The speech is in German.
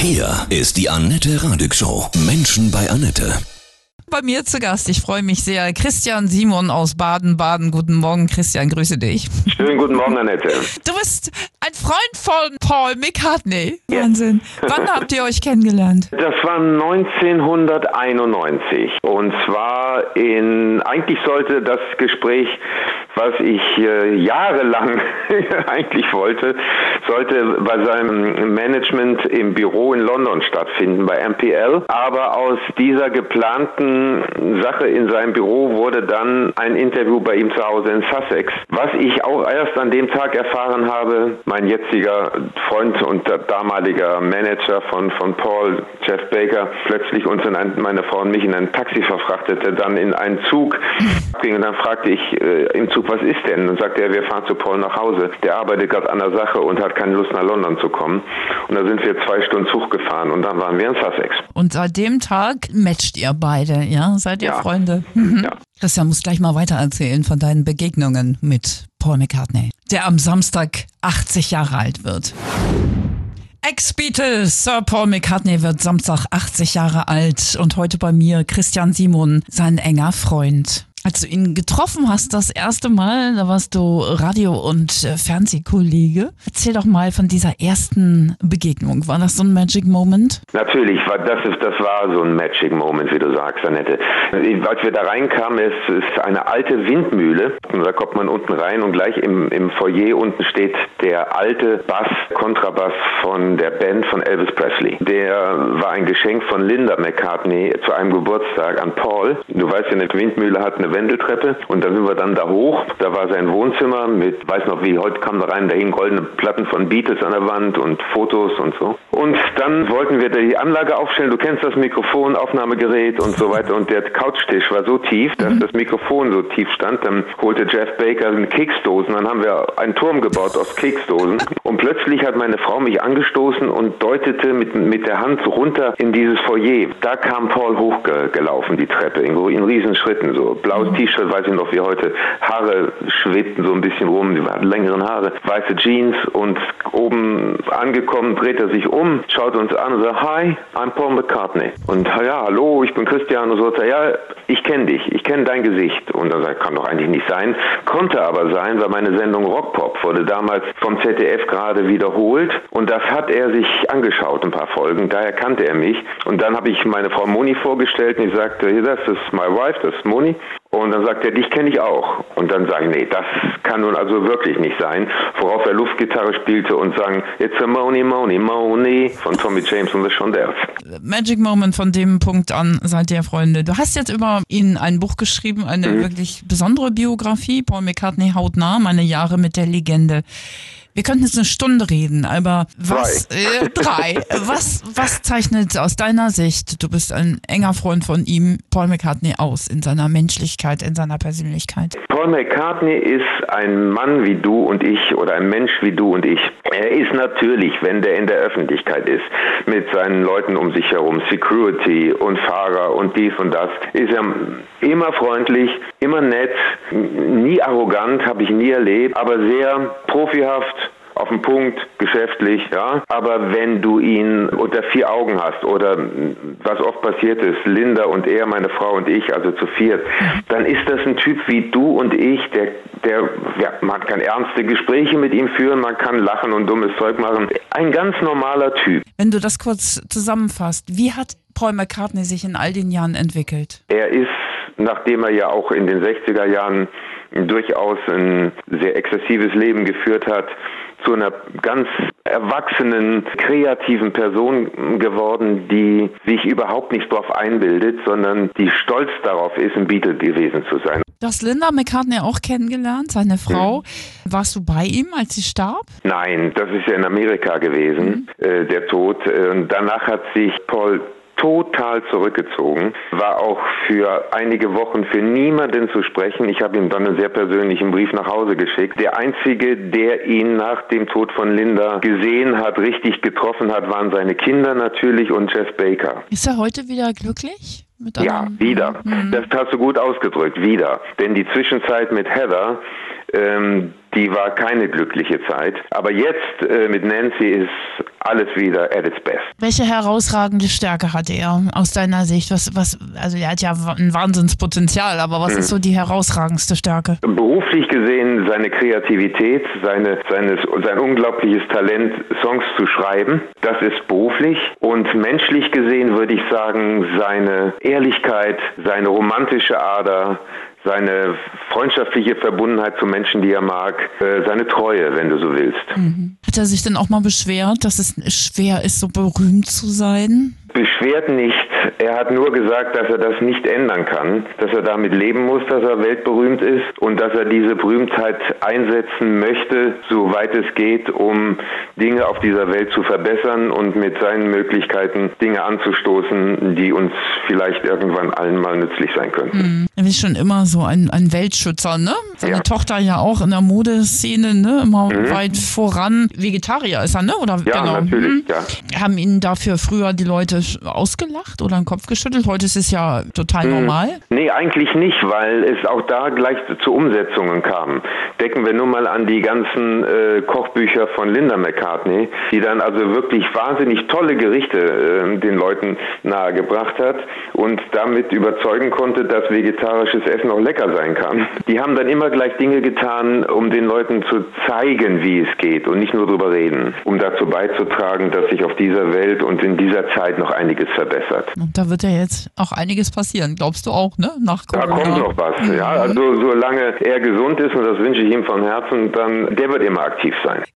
Hier ist die Annette Radig Show. Menschen bei Annette. Bei mir zu Gast, ich freue mich sehr, Christian Simon aus Baden-Baden. Guten Morgen, Christian, grüße dich. Schönen guten Morgen, Annette. Du bist ein Freund von Paul McCartney. Wahnsinn. Wann habt ihr euch kennengelernt? Das war 1991 und zwar in, eigentlich sollte das Gespräch was ich äh, jahrelang eigentlich wollte, sollte bei seinem Management im Büro in London stattfinden, bei MPL. Aber aus dieser geplanten Sache in seinem Büro wurde dann ein Interview bei ihm zu Hause in Sussex. Was ich auch erst an dem Tag erfahren habe, mein jetziger Freund und damaliger Manager von, von Paul, Jeff Baker, plötzlich uns in ein, meine Frau und mich in ein Taxi verfrachtete, dann in einen Zug ging und dann fragte ich äh, im Zug, was ist denn? Und sagte er, wir fahren zu Paul nach Hause. Der arbeitet gerade an der Sache und hat keine Lust nach London zu kommen. Und da sind wir zwei Stunden Zug gefahren und dann waren wir in Sussex. Und seit dem Tag matcht ihr beide, ja? Seid ihr Ja. Freunde? Mhm. Ja. Christian muss gleich mal weiter erzählen von deinen Begegnungen mit Paul McCartney, der am Samstag 80 Jahre alt wird. Ex-Beatles, Sir Paul McCartney wird Samstag 80 Jahre alt und heute bei mir Christian Simon, sein enger Freund. Als du ihn getroffen hast, das erste Mal, da warst du Radio- und äh, Fernsehkollege. Erzähl doch mal von dieser ersten Begegnung. War das so ein Magic Moment? Natürlich, das, ist, das war so ein Magic Moment, wie du sagst, Annette. Als wir da reinkamen, es ist eine alte Windmühle. Und da kommt man unten rein und gleich im, im Foyer unten steht der alte Bass, Kontrabass von der Band von Elvis Presley. Der war ein Geschenk von Linda McCartney zu einem Geburtstag an Paul. Du weißt ja, eine Windmühle hat eine Wendeltreppe und da sind wir dann da hoch. Da war sein Wohnzimmer mit, weiß noch wie, heute kam da rein, da hingen goldene Platten von Beatles an der Wand und Fotos und so. Und dann wollten wir die Anlage aufstellen. Du kennst das Mikrofon, Aufnahmegerät und so weiter. Und der Couchtisch war so tief, dass das Mikrofon so tief stand. Dann holte Jeff Baker Keksdosen. Dann haben wir einen Turm gebaut aus Keksdosen. Und plötzlich hat meine Frau mich angestoßen und deutete mit, mit der Hand so runter in dieses Foyer. Da kam Paul hochgelaufen, die Treppe, in, in riesen Schritten. So blaues T-Shirt, weiß ich noch wie heute. Haare schwebten so ein bisschen rum, die hatten längeren Haare. Weiße Jeans und oben angekommen dreht er sich um, schaut uns an und sagt, Hi, I'm Paul McCartney. Und ja, hallo, ich bin Christian. Und so sagt er, ja, ich kenne dich, ich kenne dein Gesicht. Und dann sagt er, kann doch eigentlich nicht sein. Konnte aber sein, weil meine Sendung Rockpop wurde damals vom ZDF gerade wiederholt. Und das hat er sich angeschaut, ein paar Folgen. Daher kannte er mich. Und dann habe ich meine Frau Moni vorgestellt und ich sagte, das ist my wife, das ist Moni. Und dann sagt er, dich kenne ich auch. Und dann sage ich, nee, das kann nun also wirklich nicht sein. Worauf er Luftgitarre spielte und sang, It's a Moni, Moni, Moni von Tommy James und The Shondells. Magic Moment von dem Punkt an seid ihr Freunde. Du hast jetzt über ihn ein Buch geschrieben, eine Mhm. wirklich besondere Biografie. Paul McCartney hautnah, meine Jahre mit der Legende. Wir könnten jetzt eine Stunde reden, aber was, äh, drei, was, was zeichnet aus deiner Sicht, du bist ein enger Freund von ihm, Paul McCartney aus, in seiner Menschlichkeit, in seiner Persönlichkeit? Paul McCartney ist ein Mann wie du und ich oder ein Mensch wie du und ich. Er ist natürlich, wenn der in der Öffentlichkeit ist, mit seinen Leuten um sich herum, Security und Fahrer und dies und das, ist er immer freundlich, immer nett, nie arrogant, habe ich nie erlebt, aber sehr profihaft, auf den Punkt, geschäftlich, ja. Aber wenn du ihn unter vier Augen hast oder was oft passiert ist, Linda und er, meine Frau und ich, also zu viert, dann ist das ein Typ wie du und ich, der, der, ja, man kann ernste Gespräche mit ihm führen, man kann lachen und dummes Zeug machen. Ein ganz normaler Typ. Wenn du das kurz zusammenfasst, wie hat Paul McCartney sich in all den Jahren entwickelt? Er ist, nachdem er ja auch in den 60er Jahren durchaus ein sehr exzessives Leben geführt hat, zu einer ganz erwachsenen, kreativen Person geworden, die sich überhaupt nicht darauf einbildet, sondern die stolz darauf ist, ein Beatle gewesen zu sein. Du hast Linda McCartney auch kennengelernt, seine Frau. Warst du bei ihm, als sie starb? Nein, das ist ja in Amerika gewesen, äh, der Tod. Äh, Und danach hat sich Paul total zurückgezogen, war auch für einige Wochen für niemanden zu sprechen. Ich habe ihm dann einen sehr persönlichen Brief nach Hause geschickt. Der einzige, der ihn nach dem Tod von Linda gesehen hat, richtig getroffen hat, waren seine Kinder natürlich und Jeff Baker. Ist er heute wieder glücklich? Ja, wieder. Mhm. Das hast du gut ausgedrückt, wieder. Denn die Zwischenzeit mit Heather Ähm, die war keine glückliche Zeit. Aber jetzt äh, mit Nancy ist alles wieder at its best. Welche herausragende Stärke hat er aus deiner Sicht? Was, was, also er hat ja ein Wahnsinnspotenzial, aber was mhm. ist so die herausragendste Stärke? Beruflich gesehen seine Kreativität, seine, seine, sein unglaubliches Talent, Songs zu schreiben. Das ist beruflich. Und menschlich gesehen würde ich sagen, seine Ehrlichkeit, seine romantische Ader, seine freundschaftliche Verbundenheit zu Menschen, die er mag, äh, seine Treue, wenn du so willst. Mhm. Hat er sich denn auch mal beschwert, dass es schwer ist, so berühmt zu sein? Beschwert nicht. Er hat nur gesagt, dass er das nicht ändern kann, dass er damit leben muss, dass er weltberühmt ist und dass er diese Berühmtheit einsetzen möchte, soweit es geht, um Dinge auf dieser Welt zu verbessern und mit seinen Möglichkeiten Dinge anzustoßen, die uns vielleicht irgendwann allen mal nützlich sein könnten. Mhm. Er ist schon immer so ein, ein Weltschützer, ne? Seine ja. Tochter ja auch in der Modeszene, ne? Immer mhm. weit voran. Vegetarier ist er, ne? Oder ja, genau. natürlich, mhm. ja. Haben ihn dafür früher die Leute ausgelacht oder den Kopf geschüttelt? Heute ist es ja total mhm. normal. Nee, eigentlich nicht, weil es auch da gleich zu Umsetzungen kam. Denken wir nur mal an die ganzen äh, Kochbücher von Linda McCartney, die dann also wirklich wahnsinnig tolle Gerichte äh, den Leuten nahegebracht hat und damit überzeugen konnte, dass vegetarisches Essen auch lecker sein kann. Die haben dann immer gleich Dinge getan, um den Leuten zu zeigen, wie es geht und nicht nur drüber reden, um dazu beizutragen, dass sich auf dieser Welt und in dieser Zeit noch einiges verbessert. Und da wird ja jetzt auch einiges passieren, glaubst du auch, ne? Nach Corona. Da kommt noch was, ja. Also solange er gesund ist, und das wünsche ich ihm von Herzen, dann der wird immer aktiv sein.